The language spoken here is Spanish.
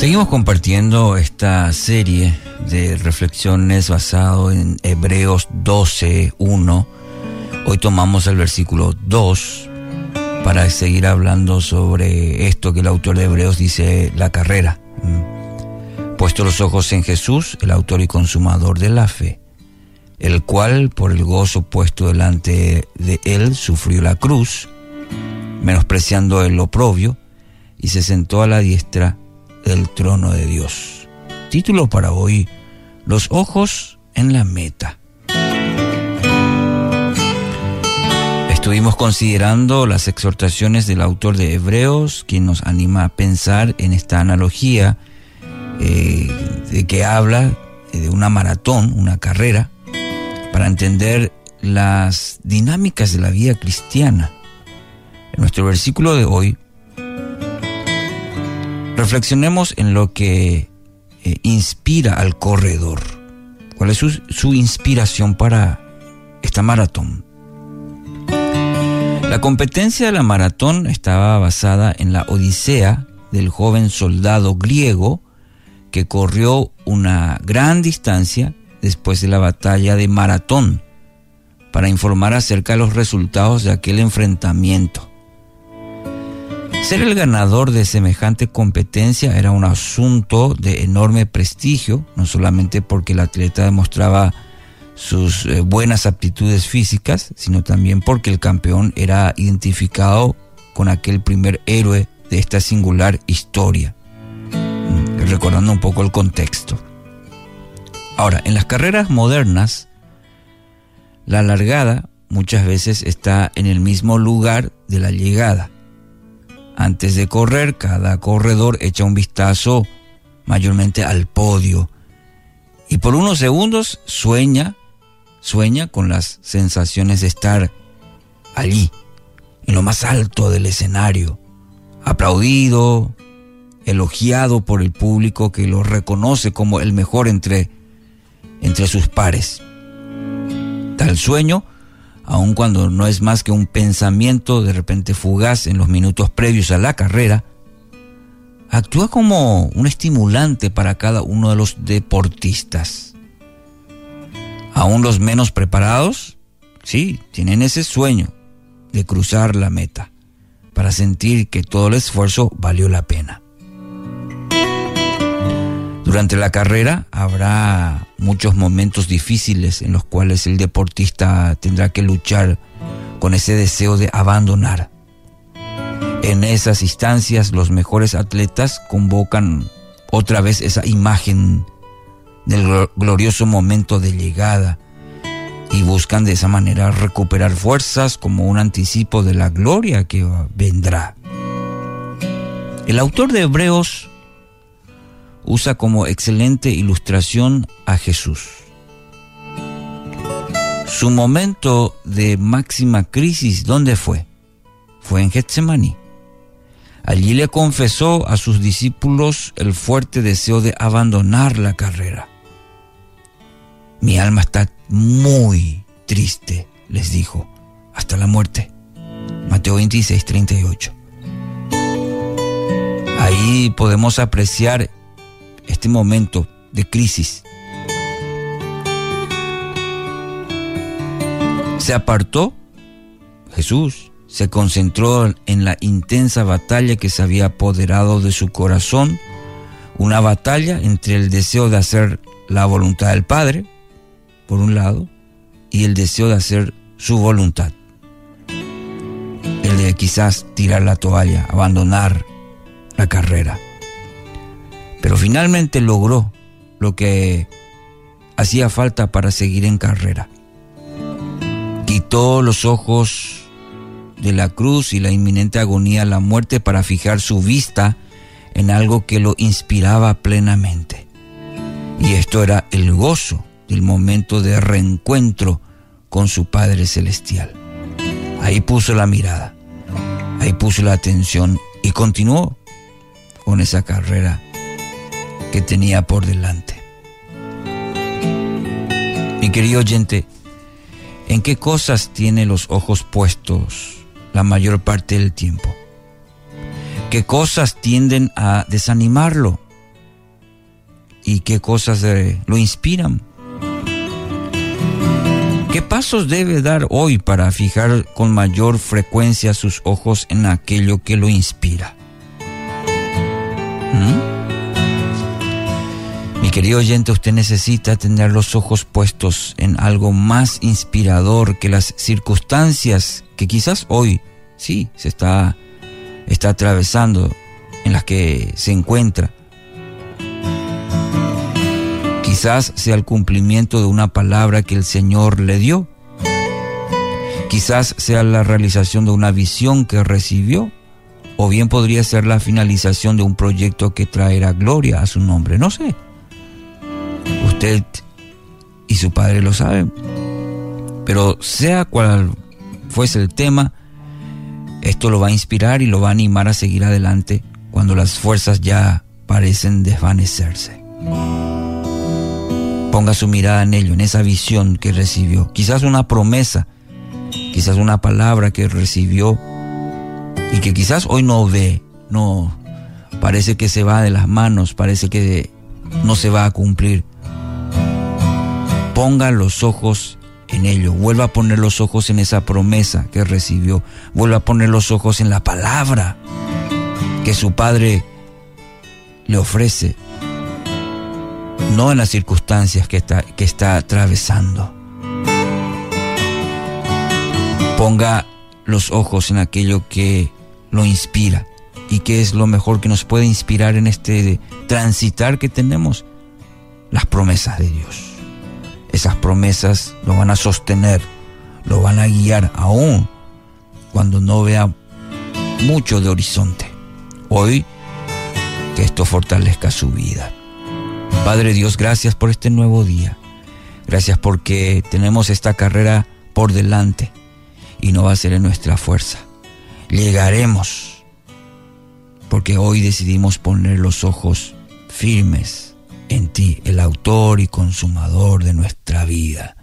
Seguimos compartiendo esta serie de reflexiones basado en Hebreos 12, 1. Hoy tomamos el versículo 2 para seguir hablando sobre esto que el autor de Hebreos dice, la carrera. Mm. Puesto los ojos en Jesús, el autor y consumador de la fe, el cual por el gozo puesto delante de él sufrió la cruz, menospreciando el oprobio, y se sentó a la diestra del trono de Dios. Título para hoy, Los ojos en la meta. Estuvimos considerando las exhortaciones del autor de Hebreos, quien nos anima a pensar en esta analogía eh, de que habla de una maratón, una carrera, para entender las dinámicas de la vida cristiana. En nuestro versículo de hoy Reflexionemos en lo que eh, inspira al corredor. ¿Cuál es su, inspiración para esta maratón? La competencia de la maratón estaba basada en la odisea del joven soldado griego que corrió una gran distancia después de la batalla de Maratón para informar acerca de los resultados de aquel enfrentamiento. Ser el ganador de semejante competencia era un asunto de enorme prestigio, no solamente porque el atleta demostraba sus eh, buenas aptitudes físicas, sino también porque el campeón era identificado con aquel primer héroe de esta singular historia, mm, recordando un poco el contexto. Ahora, en las carreras modernas, la largada muchas veces está en el mismo lugar de la llegada. Antes de correr, cada corredor echa un vistazo mayormente al podio y por unos segundos sueña, sueña con las sensaciones de estar allí, en lo más alto del escenario, aplaudido, elogiado por el público que lo reconoce como el mejor entre, entre sus pares. Tal sueño aun cuando no es más que un pensamiento de repente fugaz en los minutos previos a la carrera, actúa como un estimulante para cada uno de los deportistas. Aún los menos preparados, sí, tienen ese sueño de cruzar la meta, para sentir que todo el esfuerzo valió la pena. Durante la carrera habrá muchos momentos difíciles en los cuales el deportista tendrá que luchar con ese deseo de abandonar. En esas instancias los mejores atletas convocan otra vez esa imagen del glorioso momento de llegada y buscan de esa manera recuperar fuerzas como un anticipo de la gloria que vendrá. El autor de Hebreos usa como excelente ilustración a Jesús. Su momento de máxima crisis, ¿dónde fue? Fue en Getsemaní. Allí le confesó a sus discípulos el fuerte deseo de abandonar la carrera. Mi alma está muy triste, les dijo, hasta la muerte. Mateo 26, 38. Ahí podemos apreciar este momento de crisis. Se apartó Jesús, se concentró en la intensa batalla que se había apoderado de su corazón, una batalla entre el deseo de hacer la voluntad del Padre, por un lado, y el deseo de hacer su voluntad. El de quizás tirar la toalla, abandonar la carrera. Pero finalmente logró lo que hacía falta para seguir en carrera. Quitó los ojos de la cruz y la inminente agonía a la muerte para fijar su vista en algo que lo inspiraba plenamente. Y esto era el gozo del momento de reencuentro con su Padre Celestial. Ahí puso la mirada, ahí puso la atención y continuó con esa carrera que tenía por delante. Mi querido oyente, ¿en qué cosas tiene los ojos puestos la mayor parte del tiempo? ¿Qué cosas tienden a desanimarlo y qué cosas lo inspiran. ¿Qué pasos debe dar hoy para fijar con mayor frecuencia sus ojos en aquello que lo inspira? ¿Mm? Querido oyente, usted necesita tener los ojos puestos en algo más inspirador que las circunstancias que quizás hoy sí se está, está atravesando, en las que se encuentra. Quizás sea el cumplimiento de una palabra que el Señor le dio. Quizás sea la realización de una visión que recibió. O bien podría ser la finalización de un proyecto que traerá gloria a su nombre. No sé. Usted y su padre lo saben. Pero sea cual fuese el tema, esto lo va a inspirar y lo va a animar a seguir adelante cuando las fuerzas ya parecen desvanecerse. Ponga su mirada en ello, en esa visión que recibió. Quizás una promesa, quizás una palabra que recibió y que quizás hoy no ve, no, parece que se va de las manos, parece que no se va a cumplir. Ponga los ojos en ello, vuelva a poner los ojos en esa promesa que recibió, vuelva a poner los ojos en la palabra que su padre le ofrece, no en las circunstancias que está, que está atravesando. Ponga los ojos en aquello que lo inspira y que es lo mejor que nos puede inspirar en este transitar que tenemos, las promesas de Dios. Esas promesas lo van a sostener, lo van a guiar aún cuando no vea mucho de horizonte. Hoy, que esto fortalezca su vida. Padre Dios, gracias por este nuevo día. Gracias porque tenemos esta carrera por delante y no va a ser en nuestra fuerza. Llegaremos porque hoy decidimos poner los ojos firmes en ti, el autor y consumador de nuestra vida.